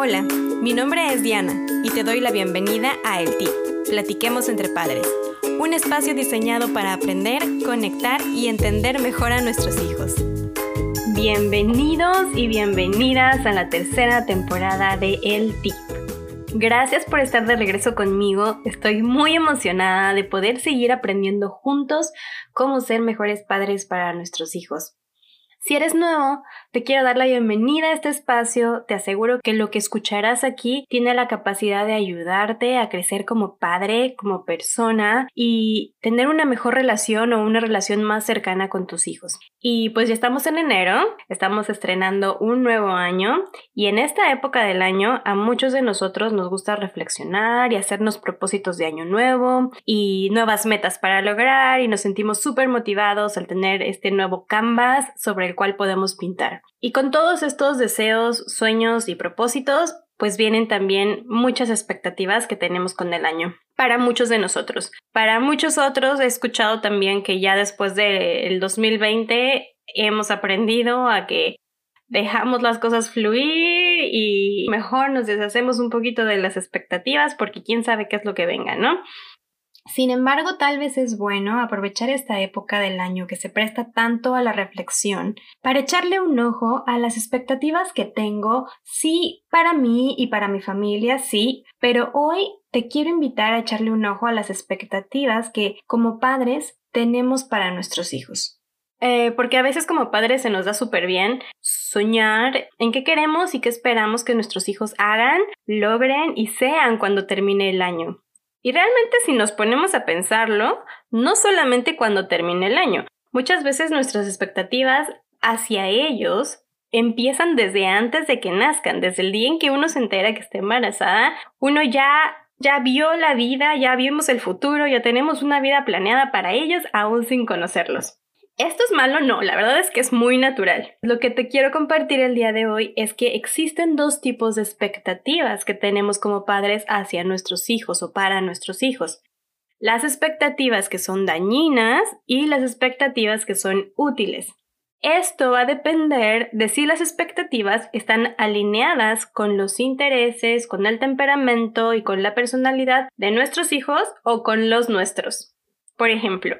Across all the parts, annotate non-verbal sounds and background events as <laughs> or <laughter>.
Hola, mi nombre es Diana y te doy la bienvenida a El Tip, Platiquemos entre Padres, un espacio diseñado para aprender, conectar y entender mejor a nuestros hijos. Bienvenidos y bienvenidas a la tercera temporada de El Tip. Gracias por estar de regreso conmigo. Estoy muy emocionada de poder seguir aprendiendo juntos cómo ser mejores padres para nuestros hijos. Si eres nuevo, te quiero dar la bienvenida a este espacio. Te aseguro que lo que escucharás aquí tiene la capacidad de ayudarte a crecer como padre, como persona y tener una mejor relación o una relación más cercana con tus hijos. Y pues ya estamos en enero, estamos estrenando un nuevo año y en esta época del año a muchos de nosotros nos gusta reflexionar y hacernos propósitos de año nuevo y nuevas metas para lograr y nos sentimos súper motivados al tener este nuevo canvas sobre el cual podemos pintar. Y con todos estos deseos, sueños y propósitos, pues vienen también muchas expectativas que tenemos con el año. Para muchos de nosotros. Para muchos otros he escuchado también que ya después del 2020 hemos aprendido a que dejamos las cosas fluir y mejor nos deshacemos un poquito de las expectativas porque quién sabe qué es lo que venga, ¿no? Sin embargo, tal vez es bueno aprovechar esta época del año que se presta tanto a la reflexión para echarle un ojo a las expectativas que tengo, sí, para mí y para mi familia, sí, pero hoy te quiero invitar a echarle un ojo a las expectativas que como padres tenemos para nuestros hijos. Eh, porque a veces como padres se nos da súper bien soñar en qué queremos y qué esperamos que nuestros hijos hagan, logren y sean cuando termine el año. Y realmente si nos ponemos a pensarlo, no solamente cuando termine el año, muchas veces nuestras expectativas hacia ellos empiezan desde antes de que nazcan, desde el día en que uno se entera que está embarazada, uno ya ya vio la vida, ya vimos el futuro, ya tenemos una vida planeada para ellos aún sin conocerlos. ¿Esto es malo? No, la verdad es que es muy natural. Lo que te quiero compartir el día de hoy es que existen dos tipos de expectativas que tenemos como padres hacia nuestros hijos o para nuestros hijos. Las expectativas que son dañinas y las expectativas que son útiles. Esto va a depender de si las expectativas están alineadas con los intereses, con el temperamento y con la personalidad de nuestros hijos o con los nuestros. Por ejemplo,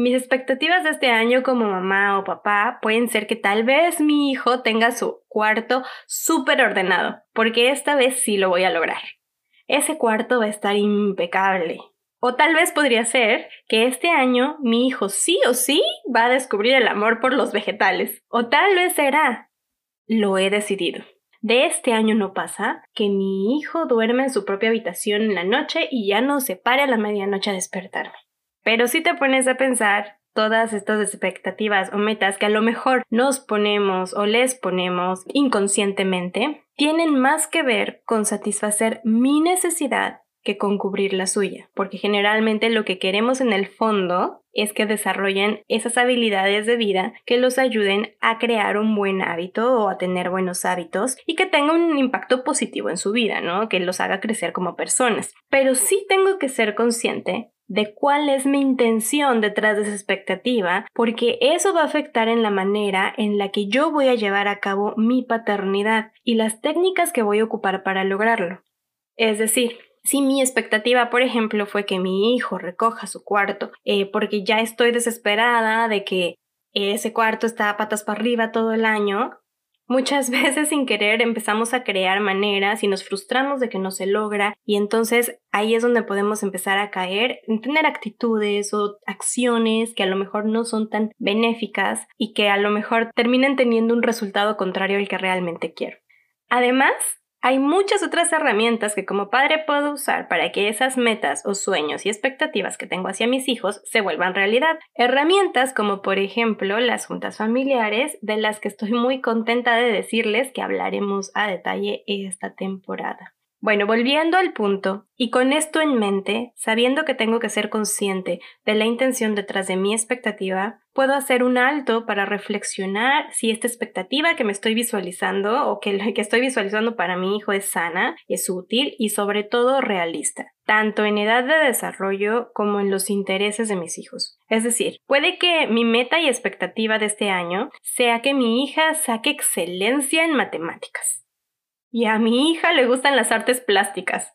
mis expectativas de este año como mamá o papá pueden ser que tal vez mi hijo tenga su cuarto súper ordenado, porque esta vez sí lo voy a lograr. Ese cuarto va a estar impecable. O tal vez podría ser que este año mi hijo sí o sí va a descubrir el amor por los vegetales. O tal vez será. Lo he decidido. De este año no pasa que mi hijo duerme en su propia habitación en la noche y ya no se pare a la medianoche a despertarme. Pero si te pones a pensar, todas estas expectativas o metas que a lo mejor nos ponemos o les ponemos inconscientemente, tienen más que ver con satisfacer mi necesidad que con cubrir la suya, porque generalmente lo que queremos en el fondo es que desarrollen esas habilidades de vida que los ayuden a crear un buen hábito o a tener buenos hábitos y que tenga un impacto positivo en su vida, ¿no? Que los haga crecer como personas. Pero sí tengo que ser consciente de cuál es mi intención detrás de esa expectativa, porque eso va a afectar en la manera en la que yo voy a llevar a cabo mi paternidad y las técnicas que voy a ocupar para lograrlo. Es decir, si mi expectativa, por ejemplo, fue que mi hijo recoja su cuarto, eh, porque ya estoy desesperada de que ese cuarto está patas para arriba todo el año, Muchas <laughs> veces sin querer empezamos a crear maneras y nos frustramos de que no se logra y entonces ahí es donde podemos empezar a caer en tener actitudes o acciones que a lo mejor no son tan benéficas y que a lo mejor terminan teniendo un resultado contrario al que realmente quiero. Además, hay muchas otras herramientas que como padre puedo usar para que esas metas o sueños y expectativas que tengo hacia mis hijos se vuelvan realidad. Herramientas como por ejemplo las juntas familiares de las que estoy muy contenta de decirles que hablaremos a detalle esta temporada. Bueno, volviendo al punto, y con esto en mente, sabiendo que tengo que ser consciente de la intención detrás de mi expectativa, puedo hacer un alto para reflexionar si esta expectativa que me estoy visualizando o que, que estoy visualizando para mi hijo es sana, es útil y sobre todo realista, tanto en edad de desarrollo como en los intereses de mis hijos. Es decir, puede que mi meta y expectativa de este año sea que mi hija saque excelencia en matemáticas y a mi hija le gustan las artes plásticas.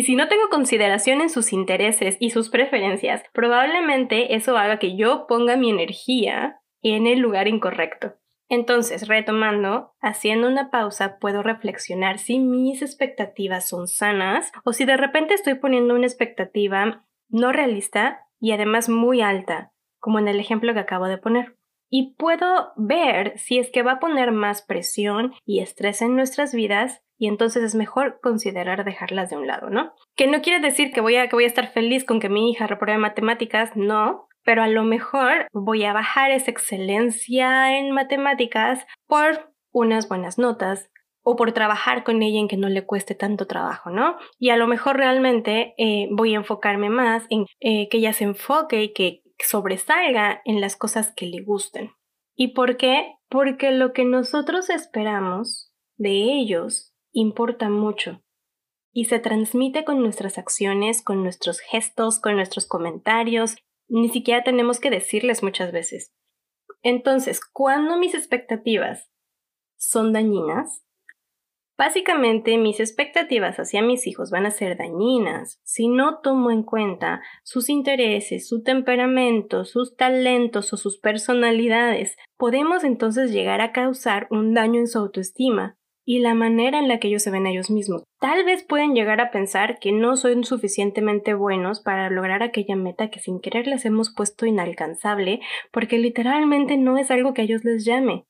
Y si no tengo consideración en sus intereses y sus preferencias, probablemente eso haga que yo ponga mi energía en el lugar incorrecto. Entonces, retomando, haciendo una pausa, puedo reflexionar si mis expectativas son sanas o si de repente estoy poniendo una expectativa no realista y además muy alta, como en el ejemplo que acabo de poner. Y puedo ver si es que va a poner más presión y estrés en nuestras vidas y entonces es mejor considerar dejarlas de un lado, ¿no? Que no quiere decir que voy a, que voy a estar feliz con que mi hija repruebe matemáticas, no, pero a lo mejor voy a bajar esa excelencia en matemáticas por unas buenas notas o por trabajar con ella en que no le cueste tanto trabajo, ¿no? Y a lo mejor realmente eh, voy a enfocarme más en eh, que ella se enfoque y que sobresalga en las cosas que le gusten. ¿Y por qué? Porque lo que nosotros esperamos de ellos importa mucho y se transmite con nuestras acciones, con nuestros gestos, con nuestros comentarios. Ni siquiera tenemos que decirles muchas veces. Entonces, cuando mis expectativas son dañinas, básicamente mis expectativas hacia mis hijos van a ser dañinas si no tomo en cuenta sus intereses, su temperamento, sus talentos o sus personalidades. Podemos entonces llegar a causar un daño en su autoestima y la manera en la que ellos se ven a ellos mismos. Tal vez pueden llegar a pensar que no son suficientemente buenos para lograr aquella meta que sin querer les hemos puesto inalcanzable, porque literalmente no es algo que a ellos les llame.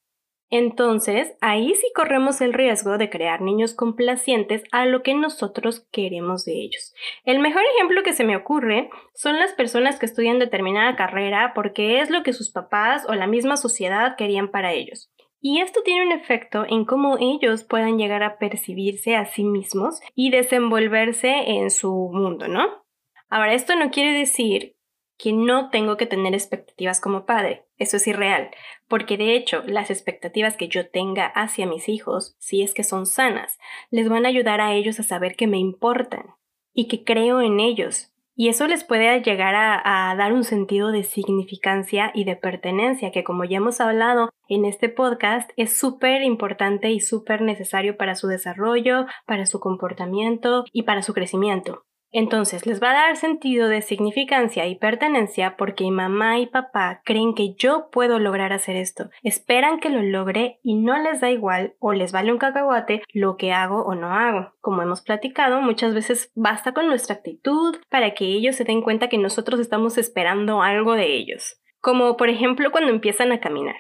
Entonces, ahí sí corremos el riesgo de crear niños complacientes a lo que nosotros queremos de ellos. El mejor ejemplo que se me ocurre son las personas que estudian determinada carrera porque es lo que sus papás o la misma sociedad querían para ellos. Y esto tiene un efecto en cómo ellos puedan llegar a percibirse a sí mismos y desenvolverse en su mundo, ¿no? Ahora, esto no quiere decir que no tengo que tener expectativas como padre. Eso es irreal, porque de hecho las expectativas que yo tenga hacia mis hijos, si es que son sanas, les van a ayudar a ellos a saber que me importan y que creo en ellos y eso les puede llegar a, dar un sentido de significancia y de pertenencia, que como ya hemos hablado en este podcast, es súper importante y súper necesario para su desarrollo, para su comportamiento y para su crecimiento. Entonces les va a dar sentido de significancia y pertenencia porque mamá y papá creen que yo puedo lograr hacer esto, esperan que lo logre y no les da igual o les vale un cacahuate lo que hago o no hago. Como hemos platicado, muchas veces basta con nuestra actitud para que ellos se den cuenta que nosotros estamos esperando algo de ellos. Como por ejemplo cuando empiezan a caminar.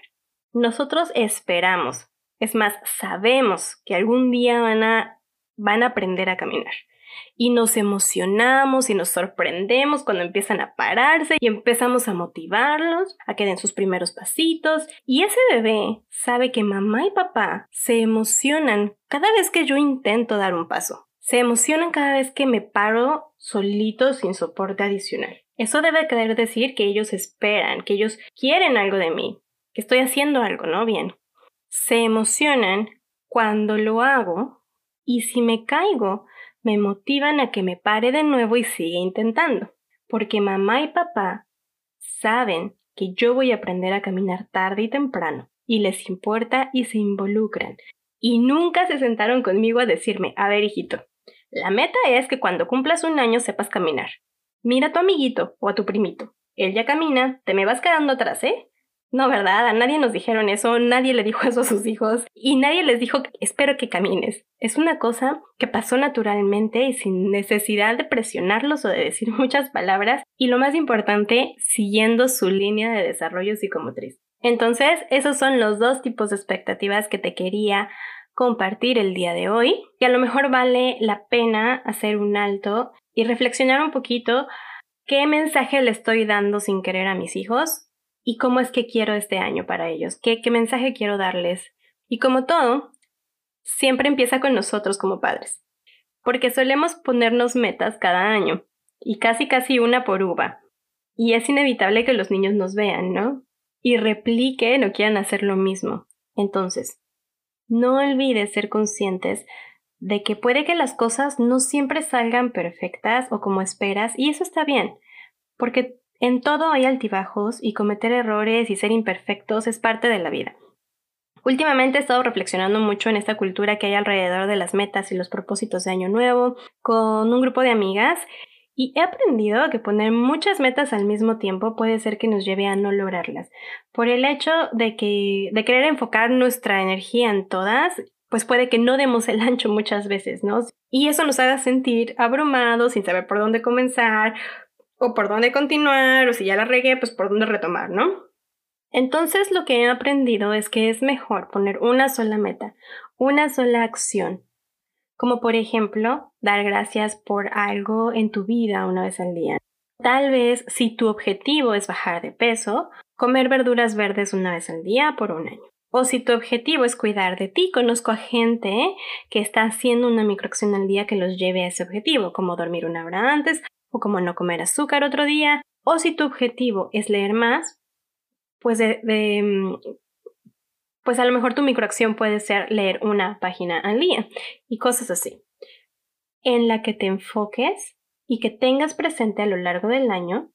Nosotros esperamos, es más, sabemos que algún día van a, van a aprender a caminar y nos emocionamos y nos sorprendemos cuando empiezan a pararse y empezamos a motivarlos a que den sus primeros pasitos y ese bebé sabe que mamá y papá se emocionan cada vez que yo intento dar un paso. Se emocionan cada vez que me paro solito sin soporte adicional. Eso debe querer decir que ellos esperan, que ellos quieren algo de mí, que estoy haciendo algo, ¿no? Bien. Se emocionan cuando lo hago y si me caigo, me motivan a que me pare de nuevo y siga intentando, porque mamá y papá saben que yo voy a aprender a caminar tarde y temprano, y les importa y se involucran, y nunca se sentaron conmigo a decirme, a ver hijito, la meta es que cuando cumplas un año sepas caminar. Mira a tu amiguito o a tu primito. Él ya camina, te me vas quedando atrás, ¿eh? No, ¿verdad? A nadie nos dijeron eso, nadie le dijo eso a sus hijos y nadie les dijo espero que camines. Es una cosa que pasó naturalmente y sin necesidad de presionarlos o de decir <laughs> muchas palabras y lo más importante, siguiendo su línea de desarrollo psicomotriz. Entonces, esos son los dos tipos de expectativas que te quería compartir el día de hoy y a lo mejor vale la pena hacer un alto y reflexionar un poquito qué mensaje le estoy dando sin querer a mis hijos y cómo es que quiero este año para ellos, qué, qué mensaje quiero darles. Y como todo, siempre empieza con nosotros como padres, porque solemos ponernos metas cada año, y casi casi una por uva. Y es inevitable que los niños nos vean, ¿no? Y repliquen o quieran hacer lo mismo. Entonces, no olvides ser conscientes de que puede que las cosas no siempre salgan perfectas o como esperas, y eso está bien, porque en todo hay altibajos y cometer errores y ser imperfectos es parte de la vida. Últimamente he estado reflexionando mucho en esta cultura que hay alrededor de las metas y los propósitos de año nuevo con un grupo de amigas y he aprendido que poner muchas metas al mismo tiempo puede ser que nos lleve a no lograrlas. Por el hecho de que de querer enfocar nuestra energía en todas, pues puede que no demos el ancho muchas veces, ¿no? Y eso nos haga sentir abrumados, sin saber por dónde comenzar, o por dónde continuar, o si ya la regué, pues por dónde retomar, ¿no? Entonces lo que he aprendido es que es mejor poner una sola meta, una sola acción, como por ejemplo dar gracias por algo en tu vida una vez al día. Tal vez si tu objetivo es bajar de peso, comer verduras verdes una vez al día por un año. O si tu objetivo es cuidar de ti, conozco a gente que está haciendo una microacción al día que los lleve a ese objetivo, como dormir una hora antes o como no comer azúcar otro día. O si tu objetivo es leer más, pues mm, pues a lo mejor tu microacción puede ser leer una página al día y cosas así. En la que te enfoques y que tengas presente a lo largo del año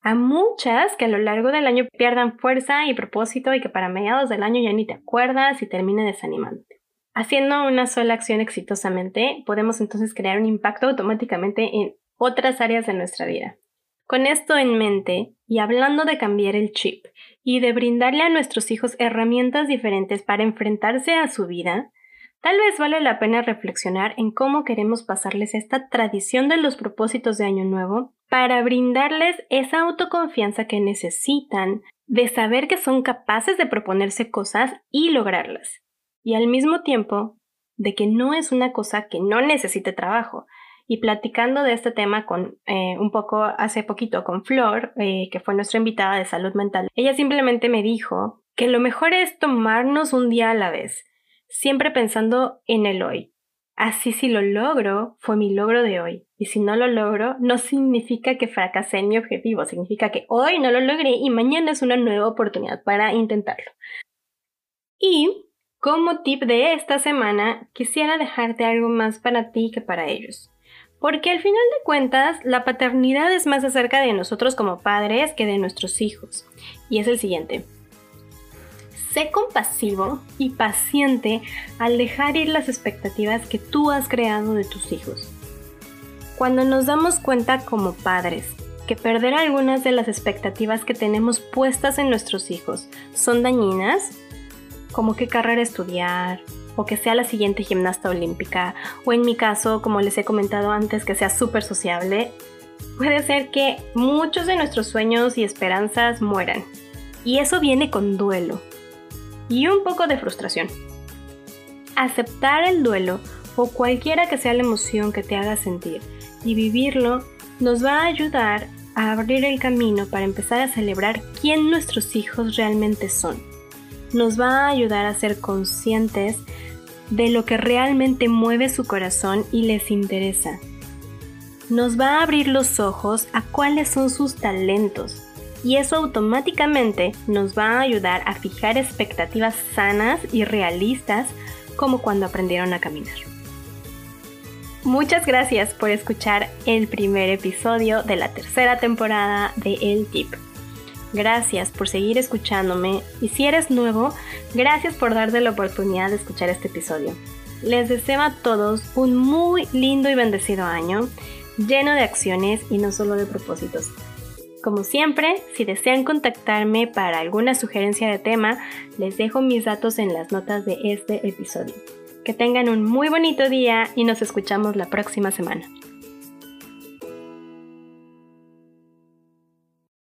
a muchas que a lo largo del año pierdan fuerza y propósito y que para mediados del año ya ni te acuerdas y termine desanimándote. Haciendo una sola acción exitosamente, podemos entonces crear un impacto automáticamente en otras áreas de nuestra vida. Con esto en mente, y hablando de cambiar el chip y de brindarle a nuestros hijos herramientas diferentes para enfrentarse a su vida, Tal vez vale la pena reflexionar en cómo queremos pasarles esta tradición de los propósitos de Año Nuevo para brindarles esa autoconfianza que necesitan de saber que son capaces de proponerse cosas y lograrlas. Y al mismo tiempo, de que no es una cosa que no necesite trabajo. Y platicando de este tema con eh, un poco hace poquito con Flor, eh, que fue nuestra invitada de salud mental, ella simplemente me dijo que lo mejor es tomarnos un día a la vez siempre pensando en el hoy. Así si lo logro, fue mi logro de hoy. Y si no lo logro, no significa que fracasé en mi objetivo, significa que hoy no lo logré y mañana es una nueva oportunidad para intentarlo. Y como tip de esta semana, quisiera dejarte algo más para ti que para ellos. Porque al final de cuentas, la paternidad es más acerca de nosotros como padres que de nuestros hijos. Y es el siguiente. Sé compasivo y paciente al dejar ir las expectativas que tú has creado de tus hijos. Cuando nos damos cuenta como padres que perder algunas de las expectativas que tenemos puestas en nuestros hijos son dañinas, como qué carrera estudiar, o que sea la siguiente gimnasta olímpica, o en mi caso, como les he comentado antes, que sea súper sociable, puede ser que muchos de nuestros sueños y esperanzas mueran. Y eso viene con duelo, y un poco de frustración. Aceptar el duelo o cualquiera que sea la emoción que te haga sentir y vivirlo nos va a ayudar a abrir el camino para empezar a celebrar quién nuestros hijos realmente son. Nos va a ayudar a ser conscientes de lo que realmente mueve su corazón y les interesa. Nos va a abrir los ojos a cuáles son sus talentos, y eso automáticamente nos va a ayudar a fijar expectativas sanas y realistas como cuando aprendieron a caminar. Muchas gracias por escuchar el primer episodio de la tercera temporada de El Tip. Gracias por seguir escuchándome y si eres nuevo, gracias por darte la oportunidad de escuchar este episodio. Les deseo a todos un muy lindo y bendecido año, lleno de acciones y no solo de propósitos. Como siempre, si desean contactarme para alguna sugerencia de tema, les dejo mis datos en las notas de este episodio. Que tengan un muy bonito día y nos escuchamos la próxima semana.